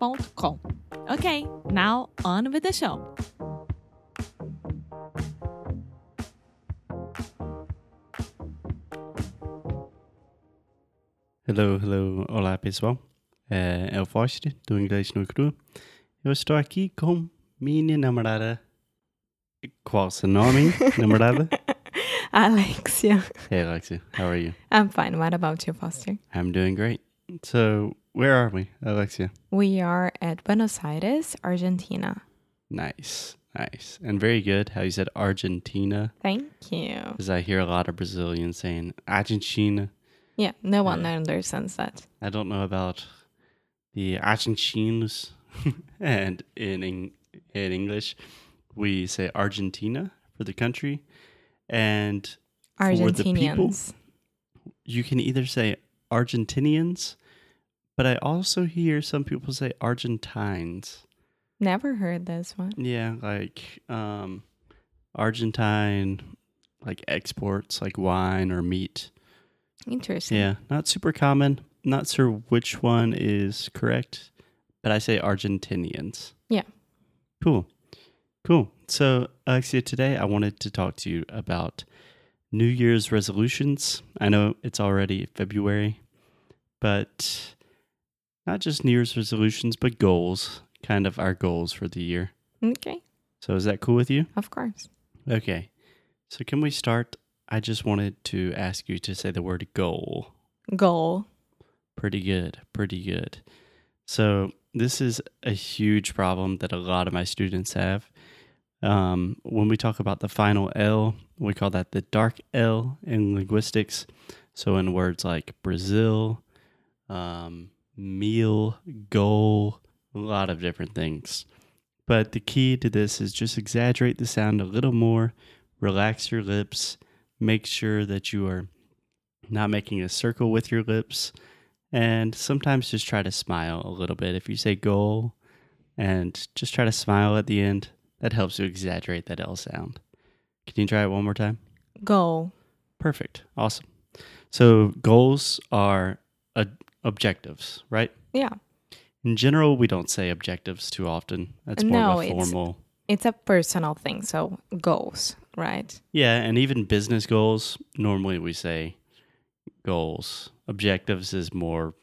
inglesnocru.com. Okay, now on with the show. Hello, hello, olá pessoal. É, é o Foster, do Inglês no Cru. Eu estou aqui com minha namorada. Qual seu nome, namorada? Alexia. Hey Alexia, how are you? I'm fine. What about you, Foster? I'm doing great. So, where are we, Alexia? We are at Buenos Aires, Argentina. Nice, nice. And very good how you said Argentina, Thank you. because I hear a lot of Brazilians saying Argentina. Yeah, no one Yeah. understands that. I don't know about the Argentinos. and in, in in English, we say Argentina for the country, and For the people? Argentinians. you can either say Argentinians, but I also hear some people say Argentines. Never heard this one. Yeah, like um, Argentine, like exports, like wine or meat. Interesting. Yeah, not super common. Not sure which one is correct, but I say Argentinians. Yeah. Cool. Cool. So, Alexia, today I wanted to talk to you about New Year's resolutions. I know it's already February, but not just New Year's resolutions, but goals, kind of our goals for the year. Okay, So, is that cool with you? of course. Okay. So, can we start? I just wanted to ask you to say the word goal. Goal. Pretty good. Pretty good. So, this is a huge problem that a lot of my students have. Um, when we talk about the final L, we call that the dark L in linguistics. So, in words like Brazil, um, meal, goal, a lot of different things. But the key to this is just exaggerate the sound a little more, relax your lips, make sure that you are not making a circle with your lips and sometimes just try to smile a little bit. If you say goal and just try to smile at the end, that helps you exaggerate that L sound. Can you try it one more time? Goal. Perfect. Awesome. So, goals are objectives, right? Yeah, In general, we don't say objectives too often. That's more No, of a it's- formal. it's a personal thing. So goals, right? Yeah, and even business goals, normally we say goals. Objectives is more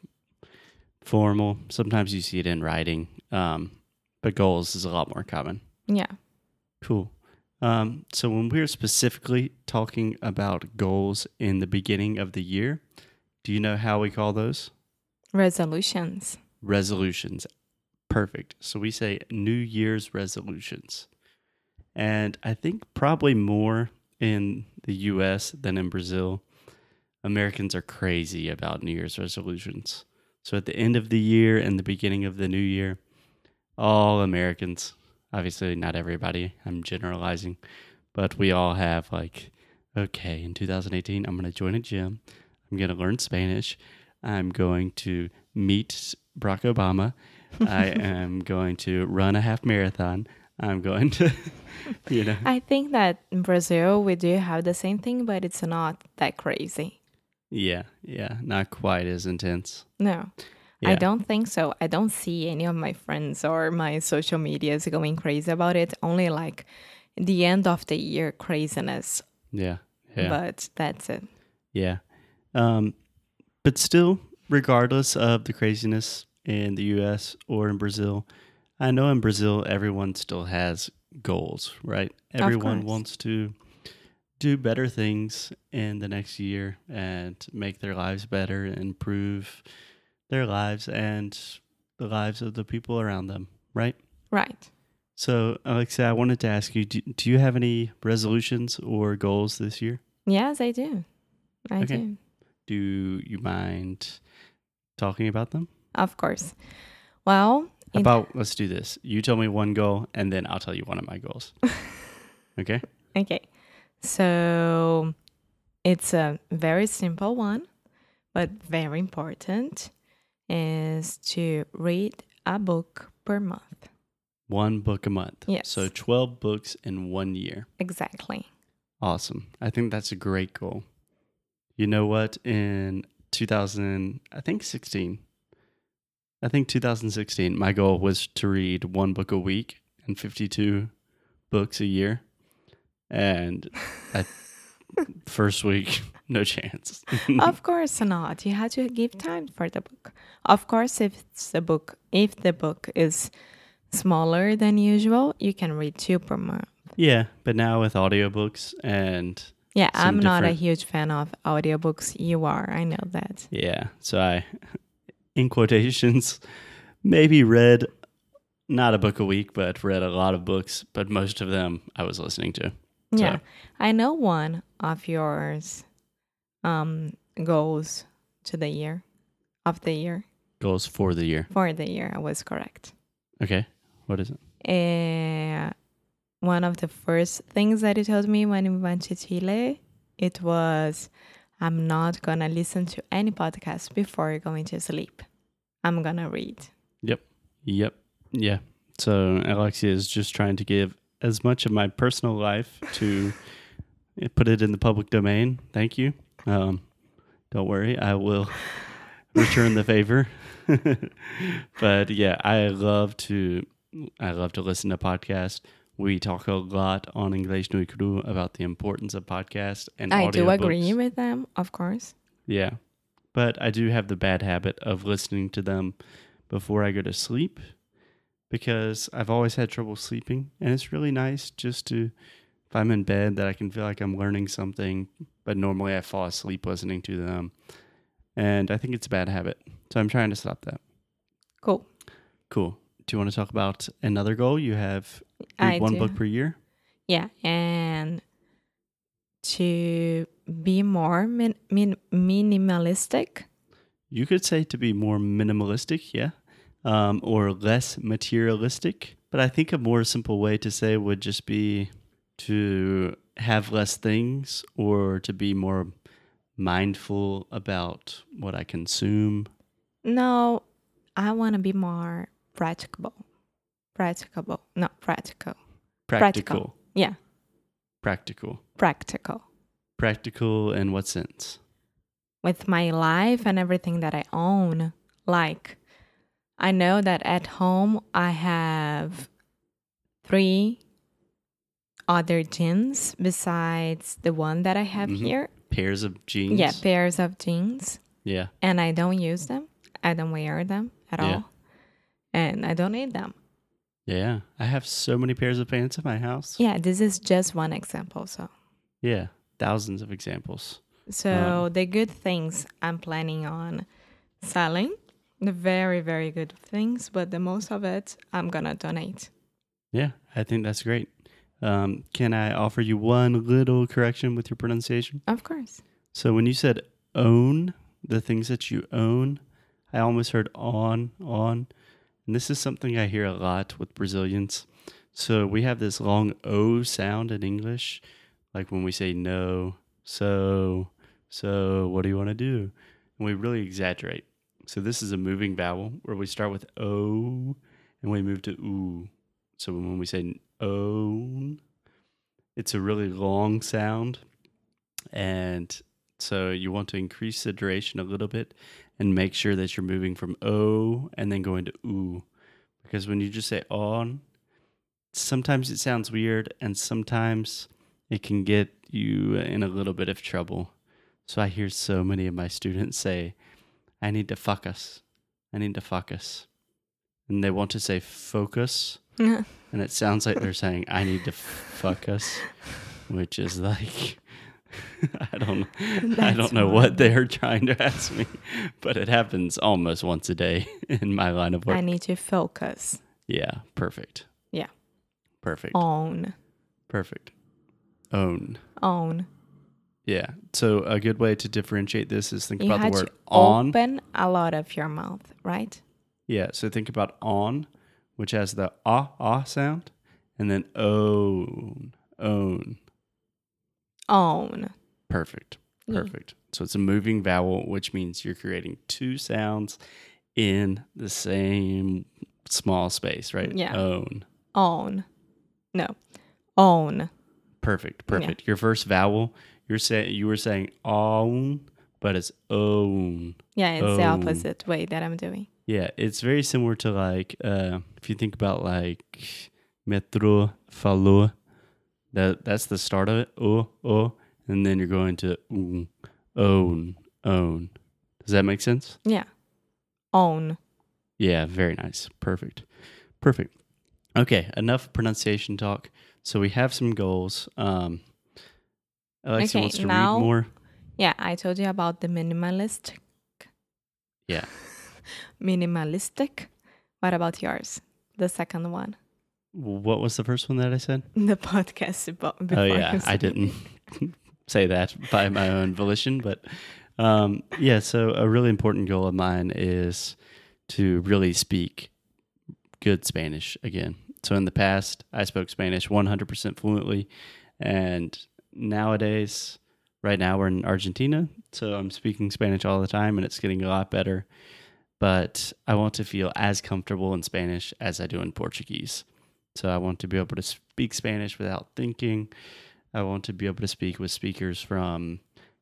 formal. Sometimes you see it in writing, um, but goals is a lot more common. Yeah. Cool. Um, so when we're specifically talking about goals in the beginning of the year, do you know how we call those? Resolutions. resolutions. Perfect. So we say New Year's resolutions. And I think probably more in the US than in Brazil, Americans are crazy about New Year's resolutions. So at the end of the year and the beginning of the new year, all Americans, obviously not everybody, I'm generalizing, but we all have like, okay, in 2018, I'm going to join a gym. I'm going to learn Spanish. I'm going to meet Barack Obama. I am going to run a half marathon. I'm going to, you know. I think that in Brazil we do have the same thing, but it's not that crazy. Yeah, yeah, not quite as intense. No. Yeah. I don't think so. I don't see any of my friends or my social medias going crazy about it. Only like the end of the year craziness. Yeah, yeah, But that's it. yeah. Um, but still, regardless of the craziness in the U.S. or in Brazil, I know in Brazil everyone still has goals, right? Everyone wants to do better things in the next year and make their lives better, and improve their lives and the lives of the people around them, right? Right. So, Alexia, I wanted to ask you do, do you have any resolutions or goals this year? Yes, I do. I Okay. do. Do you mind talking about them? Of course. Well, about let's do this. You tell me one goal and then I'll tell you one of my goals. okay? Okay. So it's a very simple one, but very important is to read a book per month. One book a month. Yes. So 12 books in one year. Exactly. Awesome. I think that's a great goal. You know what? In 2000, I think 16, I think 2016, my goal was to read one book a week and 52 books a year. And I, first week, no chance. of course not. You have to give time for the book. Of course, if the book, if the book is smaller than usual, you can read two per month. yeah. But now with audiobooks and Yeah, I'm not a huge fan of audiobooks. You are, I know that. Yeah. So I, in quotations, maybe read not a book a week, but read a lot of books, but most of them I was listening to. So- Yeah. I know one of yours um goals to the year of the year Goals for the year. for the year. I was correct. Okay. What is it? Uh, one of the first things that he told me when we went to Chile, it was, I'm not gonna listen to any podcast before going to sleep. I'm gonna read. Yep. Yep. Yeah. So Alexia is just trying to give as much of my personal life to put it in the public domain. Thank you. Um, don't worry, I will return the favor. but yeah, I love to I love to listen to podcasts. We talk a lot on Inglês no Cru about the importance of podcasts and I do agree with them, of course. Yeah. But I do have the bad habit of listening to them before I go to sleep because I've always had trouble sleeping. And it's really nice just to, if I'm in bed, that I can feel like I'm learning something. But normally I fall asleep listening to them. And I think it's a bad habit. So I'm trying to stop that. Cool. Cool. Do you want to talk about another goal? You have read I one do. book per year? Yeah, and to be more min- min- minimalistic. You could say to be more minimalistic, yeah, um, or less materialistic. But I think a more simple way to say would just be to have less things or to be more mindful about what I consume. No, I want to be more practicable. Practicable. Not practical. Practical. Yeah, Practical. practical. Practical in what sense? With my life and everything that I own, like I know that at home I have three other jeans besides the one that I have Mhm. here. Pairs of jeans. Yeah, pairs of jeans. Yeah. and I don't use them. I don't wear them at Yeah. all. And I don't need them. Yeah. I have so many pairs of pants in my house. Yeah, this is just one example. So Yeah. Thousands of examples. so the good things I'm planning on selling, the very, very good things, but the most of it I'm gonna donate. Yeah, I think that's great. Um, can I offer you one little correction with your pronunciation? Of course. So when you said own, the things that you own, I almost heard on, on. And this is something I hear a lot with Brazilians. So we have this long O sound in English, like when we say no, so, so, what do you want to do? And we really exaggerate. So this is a moving vowel where we start with O and we move to oo. So when we say own, it's a really long sound. And so you want to increase the duration a little bit and make sure that you're moving from O and then going to oo. Because when you just say on, sometimes it sounds weird and sometimes it can get you in a little bit of trouble. So I hear so many of my students say, I need to focus. I need to focus. And they want to say focus and it sounds like they're saying, "I need to fuck us," which is like. I don't I don't know what they're trying to ask me, but it happens almost once a day in my line of work. I need to focus yeah, perfect. Yeah. Perfect. Own. Perfect. Own. Own. Yeah. So a good way to differentiate this is think You about the word on. open a lot of your mouth, right? Yeah. So think about on, which has the ah ah sound, and then own own. Own. Perfect. Yeah. Perfect. So it's a moving vowel, which means you're creating two sounds in the same small space, right? Yeah. Own. Own. No. Own. Perfect. Perfect. Your first vowel, you're saying you were saying own, but it's own. Yeah, it's the opposite way that I'm doing. Yeah, it's very similar to like uh, if you think about like metro falou, that that's the start of it. Oh oh, and then you're going to own own own. Does that make sense? Yeah. Own. Yeah, very nice. Perfect. Perfect. Okay, enough pronunciation talk. So we have some goals. Um, Alexia Okay, wants to now- read more. Yeah, I told you about the minimalist. Yeah. Minimalistic. What about yours? The second one. What was the first one that I said? The podcast about Oh yeah, I didn't say that by my own volition, but um, yeah. So a really important goal of mine is to really speak good Spanish again. So in the past, I spoke Spanish 100% fluently, and nowadays, right now we're in Argentina, so I'm speaking Spanish all the time, and it's getting a lot better. But I want to feel as comfortable in Spanish as I do in Portuguese. So I want to be able to speak Spanish without thinking. I want to be able to speak with speakers from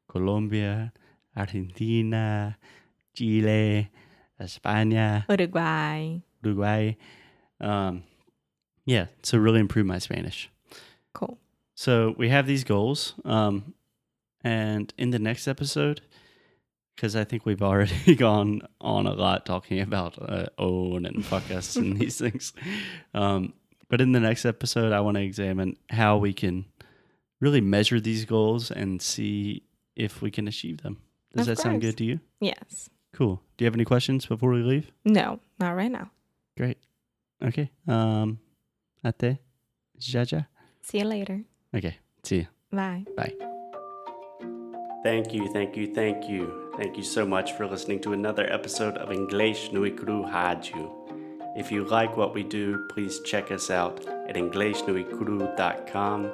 Colombia, Argentina, Chile, España, Uruguay. Uruguay. Um, yeah, to really improve my Spanish. Cool. So we have these goals. Um, and in the next episode, because I think we've already gone on a lot talking about uh, own and fuck us and these things. Um, but in the next episode, I want to examine how we can really measure these goals and see if we can achieve them. Does Of that sound good to you? Yes. Cool. Do you have any questions before we leave? No, not right now. Great. Okay. Um, ate. Jaja. See you later. Okay. See you. Bye. Bye. Thank you, thank you, thank you. Thank you so much for listening to another episode of Inglês no Cru Rádio. If you like what we do, please check us out at InglesNoCru.com,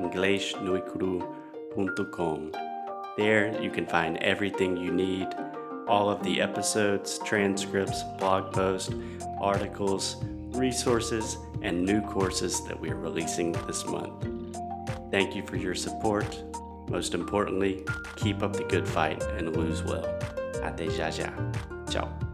InglesNoCru.com. There you can find everything you need all of the episodes, transcripts, blog posts, articles, resources, and new courses that we are releasing this month. Thank you for your support. Most importantly, keep up the good fight and lose well. Ate já já. Ciao.